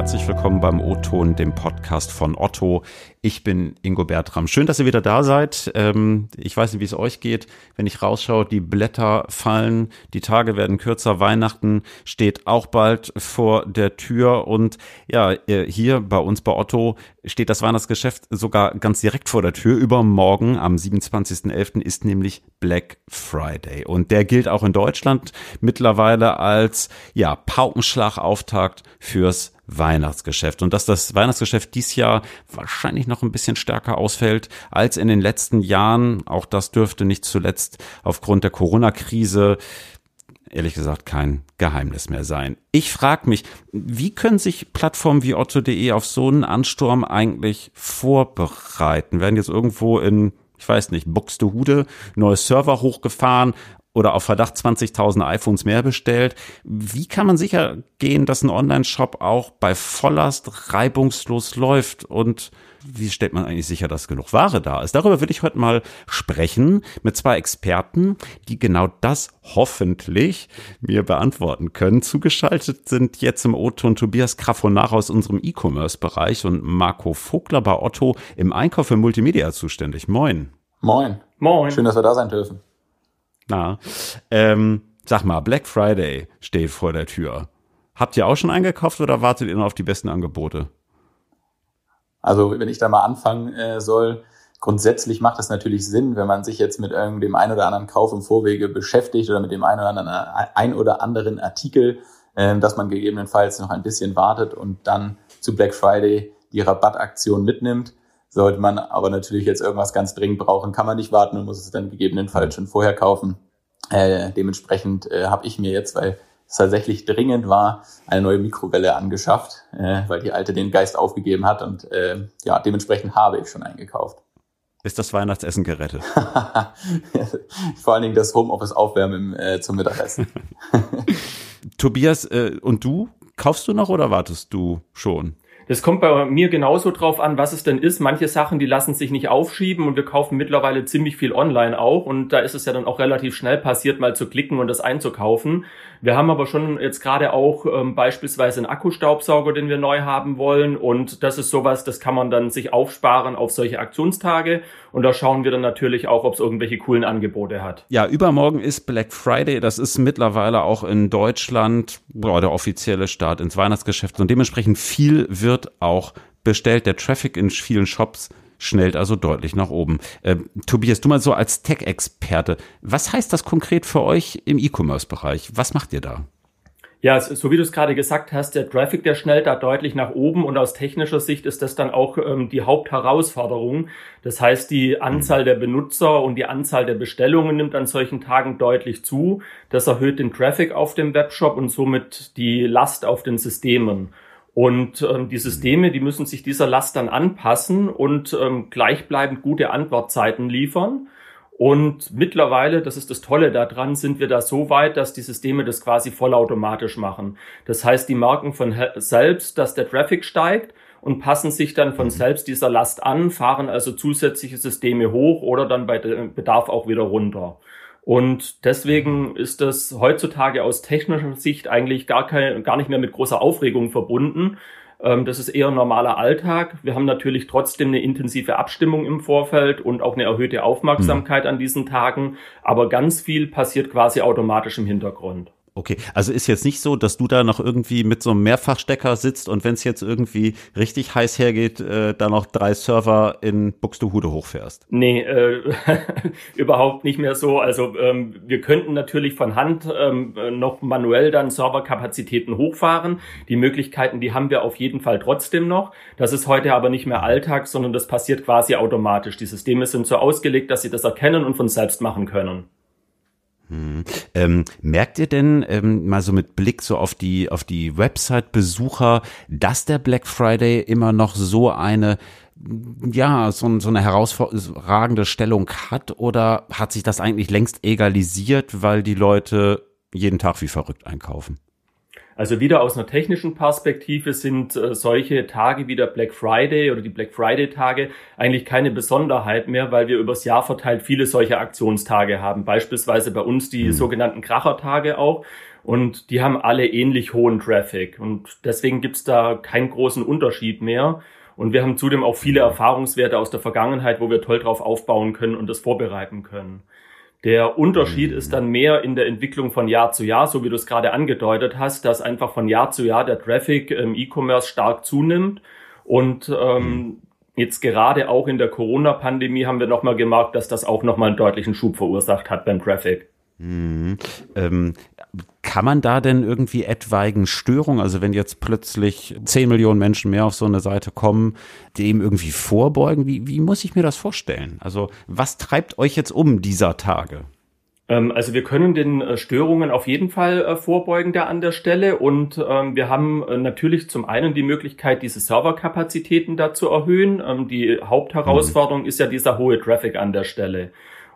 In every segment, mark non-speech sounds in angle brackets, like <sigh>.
Herzlich willkommen beim O-Ton, dem Podcast von Otto. Ich bin Ingo Bertram. Schön, dass ihr wieder da seid. Ähm, ich weiß nicht, wie es euch geht. Wenn ich rausschaue, die Blätter fallen, die Tage werden kürzer, Weihnachten steht auch bald vor der Tür. Und ja, äh, hier bei uns bei Otto steht das Weihnachtsgeschäft sogar ganz direkt vor der Tür. Übermorgen am 27.11. ist nämlich Black Friday. Und der gilt auch in Deutschland mittlerweile als ja, Paukenschlagauftakt fürs Weihnachtsgeschäft und dass das Weihnachtsgeschäft dies Jahr wahrscheinlich noch ein bisschen stärker ausfällt als in den letzten Jahren. Auch das dürfte nicht zuletzt aufgrund der Corona-Krise ehrlich gesagt kein Geheimnis mehr sein. Ich frage mich, wie können sich Plattformen wie otto.de auf so einen Ansturm eigentlich vorbereiten? Werden jetzt irgendwo in ich weiß nicht, Buxtehude, neue Server hochgefahren, oder auf Verdacht 20.000 iPhones mehr bestellt. Wie kann man sicher gehen, dass ein Online-Shop auch bei Volllast reibungslos läuft und wie stellt man eigentlich sicher, dass genug Ware da ist? Darüber will ich heute mal sprechen mit zwei Experten, die genau das hoffentlich mir beantworten können. Zugeschaltet sind jetzt im O-Ton Tobias Krafonach aus unserem E-Commerce-Bereich und Marco Vogler bei Otto im Einkauf für Multimedia zuständig. Moin. Moin. Moin. Schön, dass wir da sein dürfen. Na, ähm, sag mal, Black Friday steht vor der Tür. Habt ihr auch schon eingekauft oder wartet ihr noch auf die besten Angebote? Also, wenn ich da mal anfangen äh, soll, grundsätzlich macht es natürlich Sinn, wenn man sich jetzt mit dem einen oder anderen Kauf im Vorwege beschäftigt oder mit dem einen oder anderen, äh, ein oder anderen Artikel, äh, dass man gegebenenfalls noch ein bisschen wartet und dann zu Black Friday die Rabattaktion mitnimmt. Sollte man aber natürlich jetzt irgendwas ganz dringend brauchen, kann man nicht warten und muss es dann gegebenenfalls schon vorher kaufen. Äh, dementsprechend äh, habe ich mir jetzt, weil es tatsächlich dringend war, eine neue Mikrowelle angeschafft, äh, weil die alte den Geist aufgegeben hat und äh, ja, dementsprechend habe ich schon eingekauft. Ist das Weihnachtsessen gerettet? <laughs> <laughs> Vor allen Dingen das Homeoffice aufwärmen äh, zum Mittagessen. <laughs> Tobias, äh, und du? Kaufst du noch oder wartest du schon? Das kommt bei mir genauso drauf an, was es denn ist. Manche Sachen, die lassen sich nicht aufschieben und wir kaufen mittlerweile ziemlich viel online auch und da ist es ja dann auch relativ schnell passiert, mal zu klicken und das einzukaufen. Wir haben aber schon jetzt gerade auch ähm, beispielsweise einen Akkustaubsauger, den wir neu haben wollen und das ist sowas, das kann man dann sich aufsparen auf solche Aktionstage und da schauen wir dann natürlich auch, ob es irgendwelche coolen Angebote hat. Ja, übermorgen ist Black Friday, das ist mittlerweile auch in Deutschland boah, der offizielle Start ins Weihnachtsgeschäft und dementsprechend viel wird auch bestellt. Der Traffic in vielen Shops schnellt also deutlich nach oben. Äh, Tobias, du mal so als Tech-Experte, was heißt das konkret für euch im E-Commerce-Bereich? Was macht ihr da? Ja, so wie du es gerade gesagt hast, der Traffic, der schnellt da deutlich nach oben und aus technischer Sicht ist das dann auch ähm, die Hauptherausforderung. Das heißt, die Anzahl der Benutzer und die Anzahl der Bestellungen nimmt an solchen Tagen deutlich zu. Das erhöht den Traffic auf dem Webshop und somit die Last auf den Systemen. Und ähm, die Systeme, die müssen sich dieser Last dann anpassen und ähm, gleichbleibend gute Antwortzeiten liefern. Und mittlerweile, das ist das Tolle daran, sind wir da so weit, dass die Systeme das quasi vollautomatisch machen. Das heißt, die merken von selbst, dass der Traffic steigt und passen sich dann von mhm. selbst dieser Last an, fahren also zusätzliche Systeme hoch oder dann bei Bedarf auch wieder runter. Und deswegen ist das heutzutage aus technischer Sicht eigentlich gar, kein, gar nicht mehr mit großer Aufregung verbunden. Ähm, das ist eher normaler Alltag. Wir haben natürlich trotzdem eine intensive Abstimmung im Vorfeld und auch eine erhöhte Aufmerksamkeit mhm. an diesen Tagen. Aber ganz viel passiert quasi automatisch im Hintergrund. Okay, also ist jetzt nicht so, dass du da noch irgendwie mit so einem Mehrfachstecker sitzt und wenn es jetzt irgendwie richtig heiß hergeht, äh, da noch drei Server in Buxtehude hochfährst. Nee, äh, <laughs> überhaupt nicht mehr so. Also ähm, wir könnten natürlich von Hand ähm, noch manuell dann Serverkapazitäten hochfahren. Die Möglichkeiten, die haben wir auf jeden Fall trotzdem noch. Das ist heute aber nicht mehr Alltag, sondern das passiert quasi automatisch. Die Systeme sind so ausgelegt, dass sie das erkennen und von selbst machen können. Hm. Ähm, merkt ihr denn ähm, mal so mit Blick so auf die auf die Website-Besucher, dass der Black Friday immer noch so eine ja so, so eine herausragende Stellung hat oder hat sich das eigentlich längst egalisiert, weil die Leute jeden Tag wie verrückt einkaufen? Also wieder aus einer technischen Perspektive sind äh, solche Tage wie der Black Friday oder die Black Friday Tage eigentlich keine Besonderheit mehr, weil wir übers Jahr verteilt viele solche Aktionstage haben. Beispielsweise bei uns die mhm. sogenannten Krachertage auch. Und die haben alle ähnlich hohen Traffic. Und deswegen gibt's da keinen großen Unterschied mehr. Und wir haben zudem auch viele Erfahrungswerte aus der Vergangenheit, wo wir toll drauf aufbauen können und das vorbereiten können. Der Unterschied ist dann mehr in der Entwicklung von Jahr zu Jahr, so wie du es gerade angedeutet hast, dass einfach von Jahr zu Jahr der Traffic im E-Commerce stark zunimmt. Und ähm, jetzt gerade auch in der Corona-Pandemie haben wir nochmal gemerkt, dass das auch nochmal einen deutlichen Schub verursacht hat beim Traffic. Mhm. Ähm, kann man da denn irgendwie etwaigen Störungen, also wenn jetzt plötzlich 10 Millionen Menschen mehr auf so eine Seite kommen, dem irgendwie vorbeugen? Wie, wie muss ich mir das vorstellen? Also was treibt euch jetzt um dieser Tage? Ähm, also wir können den äh, Störungen auf jeden Fall äh, vorbeugen da an der Stelle und ähm, wir haben äh, natürlich zum einen die Möglichkeit, diese Serverkapazitäten da zu erhöhen. Ähm, die Hauptherausforderung mhm. ist ja dieser hohe Traffic an der Stelle.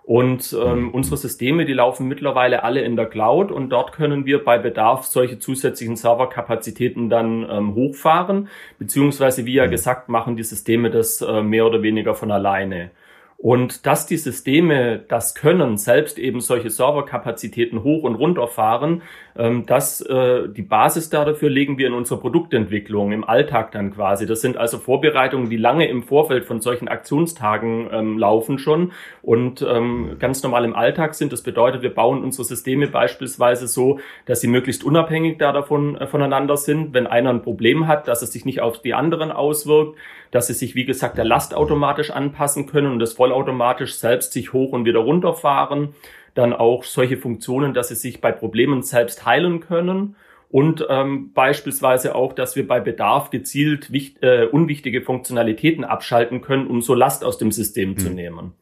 Und ähm, mhm. unsere Systeme, die laufen mittlerweile alle in der Cloud und dort können wir bei Bedarf solche zusätzlichen Serverkapazitäten dann ähm, hochfahren, beziehungsweise wie ja mhm. gesagt, machen die Systeme das äh, mehr oder weniger von alleine. Und dass die Systeme das können, selbst eben solche Serverkapazitäten hoch und runter fahren, ähm, das, äh, die Basis dafür legen wir in unserer Produktentwicklung im Alltag dann quasi. Das sind also Vorbereitungen, die lange im Vorfeld von solchen Aktionstagen ähm, laufen schon und ähm, ganz normal im Alltag sind. Das bedeutet, wir bauen unsere Systeme beispielsweise so, dass sie möglichst unabhängig da davon äh, voneinander sind. Wenn einer ein Problem hat, dass es sich nicht auf die anderen auswirkt, dass sie sich, wie gesagt, der Last automatisch anpassen können und das vollautomatisch selbst sich hoch und wieder runterfahren. Dann auch solche Funktionen, dass sie sich bei Problemen selbst heilen können. Und ähm, beispielsweise auch, dass wir bei Bedarf gezielt wicht, äh, unwichtige Funktionalitäten abschalten können, um so Last aus dem System mhm. zu hm. nehmen.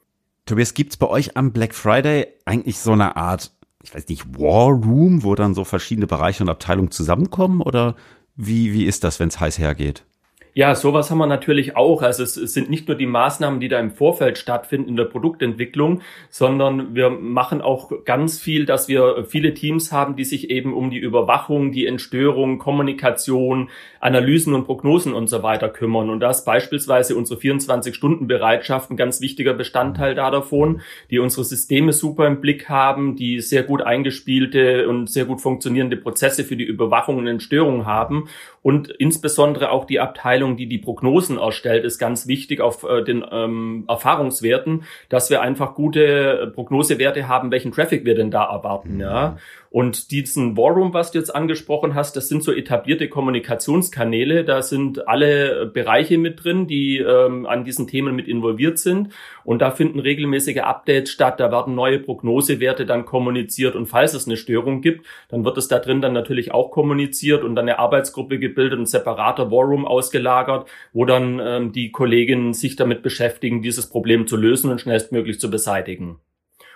Tobias, gibt's bei euch am Black Friday eigentlich so eine Art, ich weiß nicht, War Room, wo dann so verschiedene Bereiche und Abteilungen zusammenkommen? Oder wie, wie ist das, wenn es heiß hergeht? Ja, sowas haben wir natürlich auch. Also es, es, sind nicht nur die Maßnahmen, die da im Vorfeld stattfinden in der Produktentwicklung, sondern wir machen auch ganz viel, dass wir viele Teams haben, die sich eben um die Überwachung, die Entstörung, Kommunikation, Analysen und Prognosen und so weiter kümmern. Und das beispielsweise unsere 24-Stunden-Bereitschaft ein ganz wichtiger Bestandteil da davon, die unsere Systeme super im Blick haben, die sehr gut eingespielte und sehr gut funktionierende Prozesse für die Überwachung und Entstörung haben und insbesondere auch die Abteilung, die die Prognosen erstellt, ist ganz wichtig auf äh, den ähm, Erfahrungswerten, dass wir einfach gute Prognosewerte haben, welchen Traffic wir denn da erwarten. Mhm. Ja. Und diesen Warroom, was du jetzt angesprochen hast, das sind so etablierte Kommunikationskanäle. Da sind alle Bereiche mit drin, die ähm, an diesen Themen mit involviert sind. Und da finden regelmäßige Updates statt. Da werden neue Prognosewerte dann kommuniziert. Und falls es eine Störung gibt, dann wird es da drin dann natürlich auch kommuniziert und dann eine Arbeitsgruppe gebildet, ein separater Warroom ausgelagert, wo dann ähm, die Kolleginnen sich damit beschäftigen, dieses Problem zu lösen und schnellstmöglich zu beseitigen.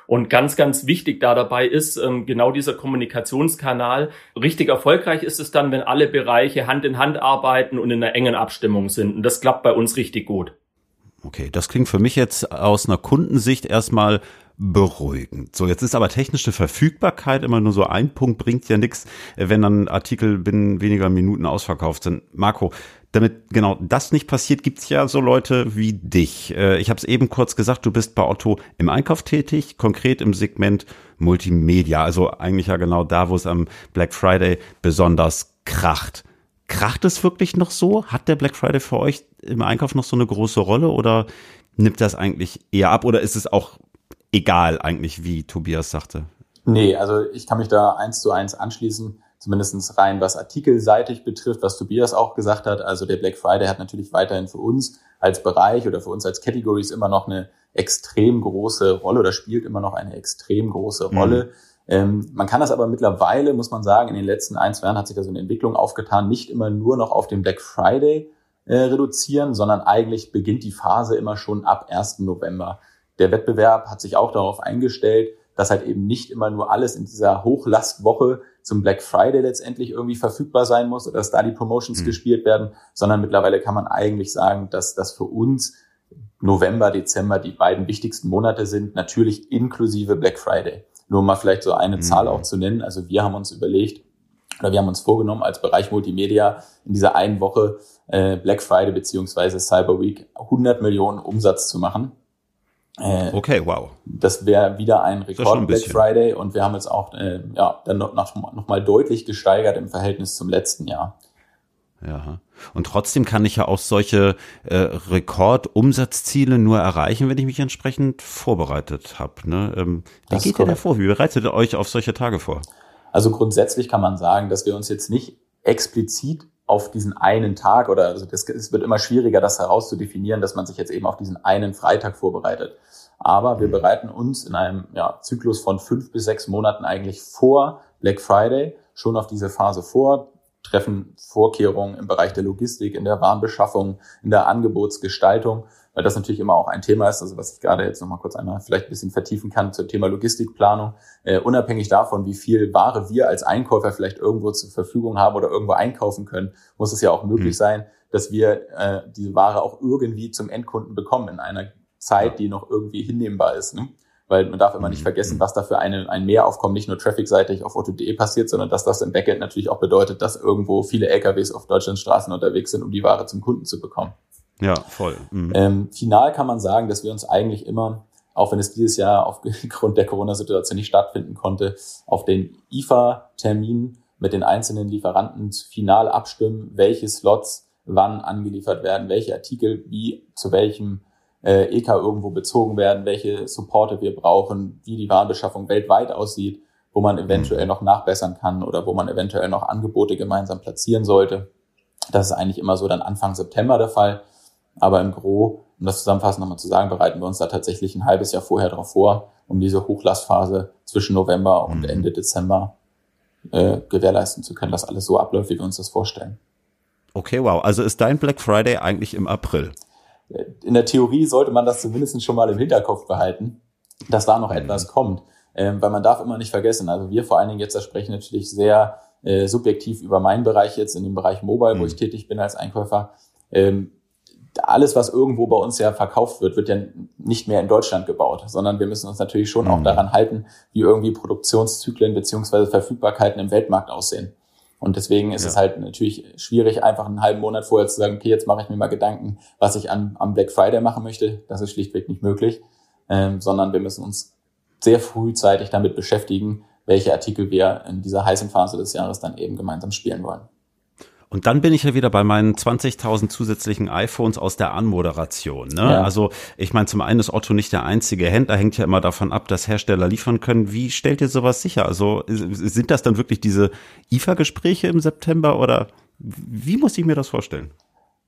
Und ganz, ganz wichtig da dabei ist ähm, genau dieser Kommunikationskanal. Richtig erfolgreich ist es dann, wenn alle Bereiche Hand in Hand arbeiten und in einer engen Abstimmung sind. Und das klappt bei uns richtig gut. Okay, das klingt für mich jetzt aus einer Kundensicht erstmal beruhigend. So, jetzt ist aber technische Verfügbarkeit immer nur so ein Punkt, bringt ja nichts, wenn dann Artikel binnen weniger Minuten ausverkauft sind. Marco, damit genau das nicht passiert, gibt's ja so Leute wie dich. Äh, ich habe es eben kurz gesagt, du bist bei Otto im Einkauf tätig, konkret im Segment Multimedia, also eigentlich ja genau da, wo es am Black Friday besonders kracht. Kracht es wirklich noch so? Hat der Black Friday für euch im Einkauf noch so eine große Rolle oder nimmt das eigentlich eher ab oder ist es auch egal eigentlich, wie Tobias sagte? Nee, also ich kann mich da eins zu eins anschließen zumindestens rein was artikelseitig betrifft, was Tobias auch gesagt hat. Also der Black Friday hat natürlich weiterhin für uns als Bereich oder für uns als Categories immer noch eine extrem große Rolle oder spielt immer noch eine extrem große mhm. Rolle. Mhm. Ähm, man kann das aber mittlerweile, muss man sagen, in den letzten ein, zwei Jahren hat sich da so eine Entwicklung aufgetan, nicht immer nur noch auf den Black Friday äh, reduzieren, sondern eigentlich beginnt die Phase immer schon ab 1. November. Der Wettbewerb hat sich auch darauf eingestellt, dass halt eben nicht immer nur alles in dieser Hochlastwoche zum Black Friday letztendlich irgendwie verfügbar sein muss oder dass da die Promotions mhm. gespielt werden, sondern mittlerweile kann man eigentlich sagen, dass das für uns November, Dezember die beiden wichtigsten Monate sind, natürlich inklusive Black Friday. Nur um mal vielleicht so eine mhm. Zahl auch zu nennen. Also wir haben uns überlegt, oder wir haben uns vorgenommen, als Bereich Multimedia in dieser einen Woche äh, Black Friday beziehungsweise Cyber Week 100 Millionen Umsatz zu machen. Äh, okay, wow. Das wäre wieder ein Rekord ein Black Friday und wir haben jetzt auch äh, ja, dann noch, noch mal deutlich gesteigert im Verhältnis zum letzten Jahr. Ja. Und trotzdem kann ich ja auch solche äh, Rekordumsatzziele nur erreichen, wenn ich mich entsprechend vorbereitet habe. Ne? Ähm, wie geht ihr da vor? Wie bereitet ihr euch auf solche Tage vor? Also grundsätzlich kann man sagen, dass wir uns jetzt nicht explizit auf diesen einen Tag oder also das, es wird immer schwieriger, das herauszudefinieren, dass man sich jetzt eben auf diesen einen Freitag vorbereitet. Aber wir mhm. bereiten uns in einem ja, Zyklus von fünf bis sechs Monaten eigentlich vor Black Friday schon auf diese Phase vor, treffen Vorkehrungen im Bereich der Logistik, in der Warenbeschaffung, in der Angebotsgestaltung, weil das natürlich immer auch ein Thema ist, also was ich gerade jetzt nochmal kurz einmal vielleicht ein bisschen vertiefen kann zum Thema Logistikplanung. Äh, unabhängig davon, wie viel Ware wir als Einkäufer vielleicht irgendwo zur Verfügung haben oder irgendwo einkaufen können, muss es ja auch möglich mhm. sein, dass wir äh, diese Ware auch irgendwie zum Endkunden bekommen in einer Zeit, die noch irgendwie hinnehmbar ist. Ne? weil man darf immer nicht mhm. vergessen, was da für eine, ein Mehraufkommen nicht nur trafficseitig auf otto.de passiert, sondern dass das im Backend natürlich auch bedeutet, dass irgendwo viele LKWs auf Deutschlands Straßen unterwegs sind, um die Ware zum Kunden zu bekommen. Ja, voll. Mhm. Ähm, final kann man sagen, dass wir uns eigentlich immer, auch wenn es dieses Jahr aufgrund der Corona-Situation nicht stattfinden konnte, auf den IFA-Termin mit den einzelnen Lieferanten final abstimmen, welche Slots wann angeliefert werden, welche Artikel wie zu welchem äh, EK irgendwo bezogen werden, welche Supporte wir brauchen, wie die Warenbeschaffung weltweit aussieht, wo man eventuell mhm. noch nachbessern kann oder wo man eventuell noch Angebote gemeinsam platzieren sollte. Das ist eigentlich immer so dann Anfang September der Fall. Aber im Gro, um das zusammenfassend nochmal zu sagen, bereiten wir uns da tatsächlich ein halbes Jahr vorher darauf vor, um diese Hochlastphase zwischen November und mhm. Ende Dezember äh, gewährleisten zu können, dass alles so abläuft, wie wir uns das vorstellen. Okay, wow. Also ist dein Black Friday eigentlich im April? in der Theorie sollte man das zumindest schon mal im Hinterkopf behalten, dass da noch mhm. etwas kommt. Ähm, weil man darf immer nicht vergessen, also wir vor allen Dingen jetzt, da sprechen natürlich sehr äh, subjektiv über meinen Bereich jetzt, in dem Bereich Mobile, mhm. wo ich tätig bin als Einkäufer. Ähm, alles, was irgendwo bei uns ja verkauft wird, wird ja nicht mehr in Deutschland gebaut, sondern wir müssen uns natürlich schon mhm. auch daran halten, wie irgendwie Produktionszyklen beziehungsweise Verfügbarkeiten im Weltmarkt aussehen. Und deswegen ist ja. es halt natürlich schwierig, einfach einen halben Monat vorher zu sagen, okay, jetzt mache ich mir mal Gedanken, was ich an, am Black Friday machen möchte. Das ist schlichtweg nicht möglich, ähm, sondern wir müssen uns sehr frühzeitig damit beschäftigen, welche Artikel wir in dieser heißen Phase des Jahres dann eben gemeinsam spielen wollen. Und dann bin ich ja wieder bei meinen 20.000 zusätzlichen iPhones aus der Anmoderation. Ne? Ja. Also ich meine, zum einen ist Otto nicht der einzige Händler, hängt ja immer davon ab, dass Hersteller liefern können. Wie stellt ihr sowas sicher? Also sind das dann wirklich diese IFA-Gespräche im September oder wie muss ich mir das vorstellen?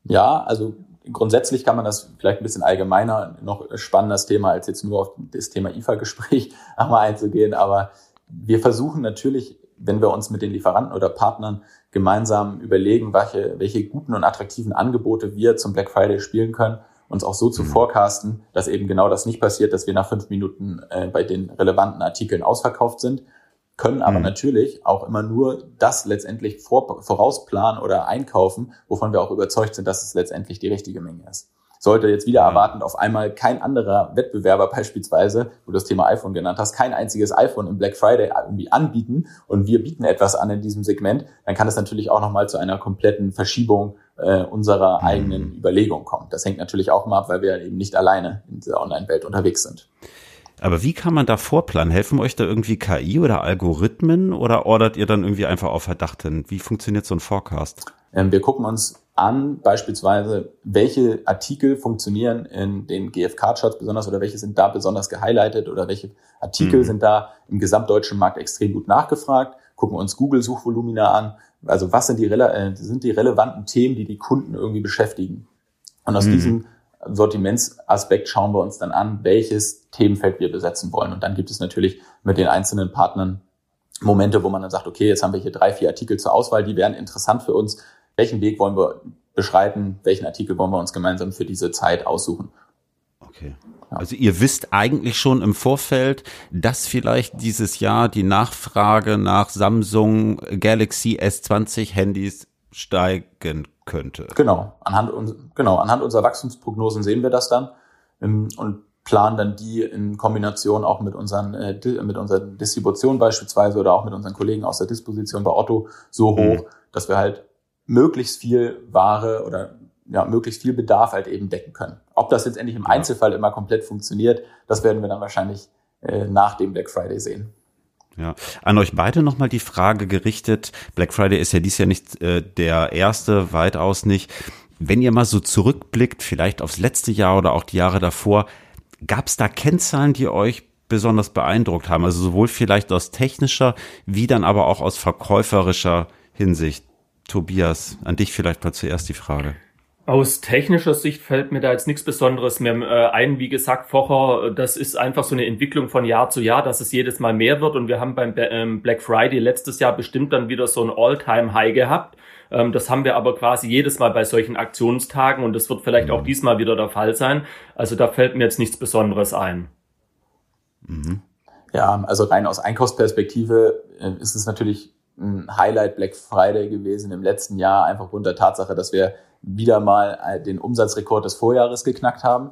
Ja, also grundsätzlich kann man das vielleicht ein bisschen allgemeiner, noch spannendes Thema als jetzt nur auf das Thema IFA-Gespräch einmal <laughs> einzugehen. Aber wir versuchen natürlich, wenn wir uns mit den Lieferanten oder Partnern gemeinsam überlegen, welche, welche guten und attraktiven Angebote wir zum Black Friday spielen können, uns auch so zu mhm. forecasten, dass eben genau das nicht passiert, dass wir nach fünf Minuten äh, bei den relevanten Artikeln ausverkauft sind, können aber mhm. natürlich auch immer nur das letztendlich vor, vorausplanen oder einkaufen, wovon wir auch überzeugt sind, dass es letztendlich die richtige Menge ist sollte jetzt wieder erwartend auf einmal kein anderer Wettbewerber <laughs> beispielsweise, wo du das Thema iPhone genannt hast, kein einziges iPhone im Black Friday irgendwie anbieten und wir bieten etwas an in diesem Segment, dann kann es natürlich auch nochmal zu einer kompletten Verschiebung äh, unserer mhm. eigenen Überlegung kommen. Das hängt natürlich auch mal ab, weil wir eben nicht alleine in dieser Online-Welt unterwegs sind. Aber wie kann man da vorplanen? Helfen euch da irgendwie KI oder Algorithmen oder ordert ihr dann irgendwie einfach auf Verdacht hin? Wie funktioniert so ein Forecast? Ähm, wir gucken uns an, beispielsweise, welche Artikel funktionieren in den GFK-Charts besonders oder welche sind da besonders gehighlightet oder welche Artikel mhm. sind da im gesamtdeutschen Markt extrem gut nachgefragt, gucken uns Google-Suchvolumina an, also was sind die, äh, sind die relevanten Themen, die die Kunden irgendwie beschäftigen. Und aus mhm. diesem Sortimentsaspekt schauen wir uns dann an, welches Themenfeld wir besetzen wollen. Und dann gibt es natürlich mit den einzelnen Partnern Momente, wo man dann sagt, okay, jetzt haben wir hier drei, vier Artikel zur Auswahl, die wären interessant für uns welchen Weg wollen wir beschreiten, welchen Artikel wollen wir uns gemeinsam für diese Zeit aussuchen. Okay. Also ihr wisst eigentlich schon im Vorfeld, dass vielleicht dieses Jahr die Nachfrage nach Samsung Galaxy S20 Handys steigen könnte. Genau, anhand, genau, anhand unserer Wachstumsprognosen sehen wir das dann. Ähm, und planen dann die in Kombination auch mit unseren, äh, mit unseren Distribution beispielsweise oder auch mit unseren Kollegen aus der Disposition bei Otto so mhm. hoch, mhm. dass wir halt möglichst viel Ware oder ja, möglichst viel Bedarf halt eben decken können. Ob das jetzt endlich im Einzelfall immer komplett funktioniert, das werden wir dann wahrscheinlich äh, nach dem Black Friday sehen. Ja, an euch beide nochmal die Frage gerichtet. Black Friday ist ja dies Jahr nicht äh, der erste, weitaus nicht. Wenn ihr mal so zurückblickt, vielleicht aufs letzte Jahr oder auch die Jahre davor, gab es da Kennzahlen, die euch besonders beeindruckt haben? Also sowohl vielleicht aus technischer, wie dann aber auch aus verkäuferischer Hinsicht. Tobias, an dich vielleicht mal zuerst die Frage. Aus technischer Sicht fällt mir da jetzt nichts Besonderes mehr äh, ein. Wie gesagt, vorher, das ist einfach so eine Entwicklung von Jahr zu Jahr, dass es jedes Mal mehr wird. Und wir haben beim ähm, Black Friday letztes Jahr bestimmt dann wieder so ein All-Time-High gehabt. Ähm, das haben wir aber quasi jedes Mal bei solchen Aktionstagen und das wird vielleicht auch mhm. diesmal wieder der Fall sein. Also da fällt mir jetzt nichts Besonderes ein. Mhm. Ja, also rein aus Einkaufsperspektive äh, ist es natürlich ein Highlight Black Friday gewesen im letzten Jahr, einfach der Tatsache, dass wir wieder mal äh, den Umsatzrekord des Vorjahres geknackt haben.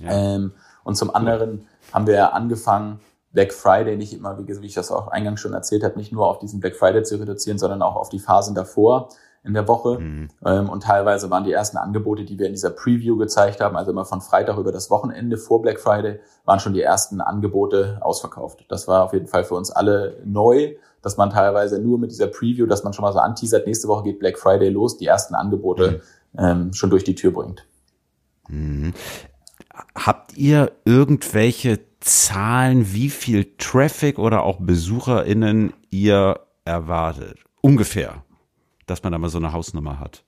Ja. Ähm, und zum anderen haben wir angefangen, Black Friday nicht immer, wie, wie ich das auch eingangs schon erzählt habe, nicht nur auf diesen Black Friday zu reduzieren, sondern auch auf die Phasen davor in der Woche. Mhm. Ähm, und teilweise waren die ersten Angebote, die wir in dieser Preview gezeigt haben, also immer von Freitag über das Wochenende vor Black Friday, waren schon die ersten Angebote ausverkauft. Das war auf jeden Fall für uns alle neu, dass man teilweise nur mit dieser Preview, dass man schon mal so anteasert, nächste Woche geht Black Friday los, die ersten Angebote mhm. ähm, schon durch die Tür bringt. Mhm. Habt ihr irgendwelche Zahlen, wie viel Traffic oder auch BesucherInnen ihr erwartet? Ungefähr dass man da mal so eine Hausnummer hat?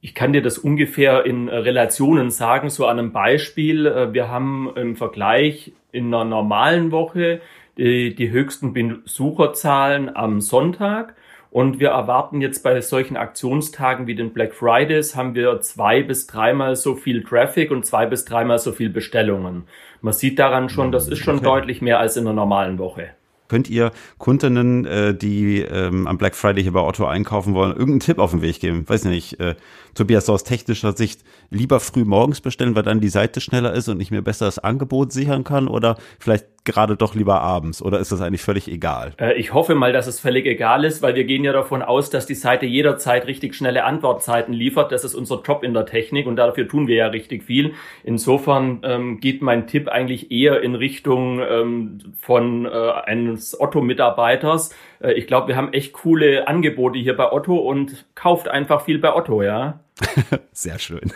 Ich kann dir das ungefähr in äh, Relationen sagen, so an einem Beispiel. Äh, wir haben im Vergleich in einer normalen Woche die, die höchsten Besucherzahlen am Sonntag. Und wir erwarten jetzt bei solchen Aktionstagen wie den Black Fridays haben wir zwei bis dreimal so viel Traffic und zwei bis dreimal so viel Bestellungen. Man sieht daran schon, das ist schon okay. deutlich mehr als in einer normalen Woche. Könnt ihr Kundinnen, äh, die ähm, am Black Friday hier bei Otto einkaufen wollen, irgendeinen Tipp auf den Weg geben? Weiß nicht, äh, Tobias, aus technischer Sicht lieber früh morgens bestellen, weil dann die Seite schneller ist und ich mir besser das Angebot sichern kann oder vielleicht gerade doch lieber abends oder ist das eigentlich völlig egal? Äh, ich hoffe mal, dass es völlig egal ist, weil wir gehen ja davon aus, dass die Seite jederzeit richtig schnelle Antwortzeiten liefert. Das ist unser Job in der Technik und dafür tun wir ja richtig viel. Insofern ähm, geht mein Tipp eigentlich eher in Richtung ähm, von äh, eines Otto-Mitarbeiters. Äh, ich glaube, wir haben echt coole Angebote hier bei Otto und kauft einfach viel bei Otto, ja. <laughs> Sehr schön.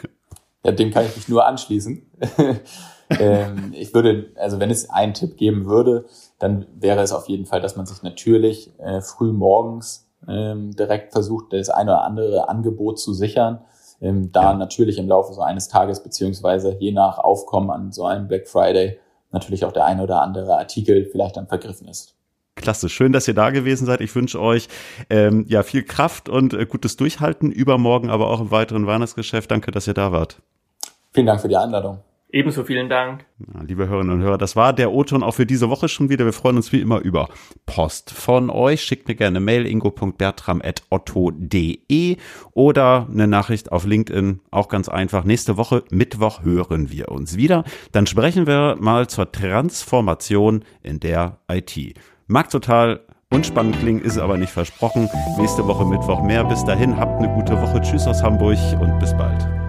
Ja, dem kann ich mich nur anschließen. <laughs> ähm, ich würde, also wenn es einen Tipp geben würde, dann wäre es auf jeden Fall, dass man sich natürlich äh, früh morgens ähm, direkt versucht, das eine oder andere Angebot zu sichern. Ähm, da ja. natürlich im Laufe so eines Tages beziehungsweise je nach Aufkommen an so einem Black Friday natürlich auch der eine oder andere Artikel vielleicht dann vergriffen ist. Klasse, schön, dass ihr da gewesen seid. Ich wünsche euch ähm, ja viel Kraft und äh, gutes Durchhalten übermorgen, aber auch im weiteren Weihnachtsgeschäft. Danke, dass ihr da wart. Vielen Dank für die Einladung. Ebenso vielen Dank. Liebe Hörerinnen und Hörer, das war der O-Ton auch für diese Woche schon wieder. Wir freuen uns wie immer über Post von euch. Schickt mir gerne Mail ingo.bertram.otto.de oder eine Nachricht auf LinkedIn. Auch ganz einfach. Nächste Woche, Mittwoch, hören wir uns wieder. Dann sprechen wir mal zur Transformation in der IT. Mag total unspannend klingen, ist aber nicht versprochen. Nächste Woche Mittwoch mehr. Bis dahin, habt eine gute Woche. Tschüss aus Hamburg und bis bald.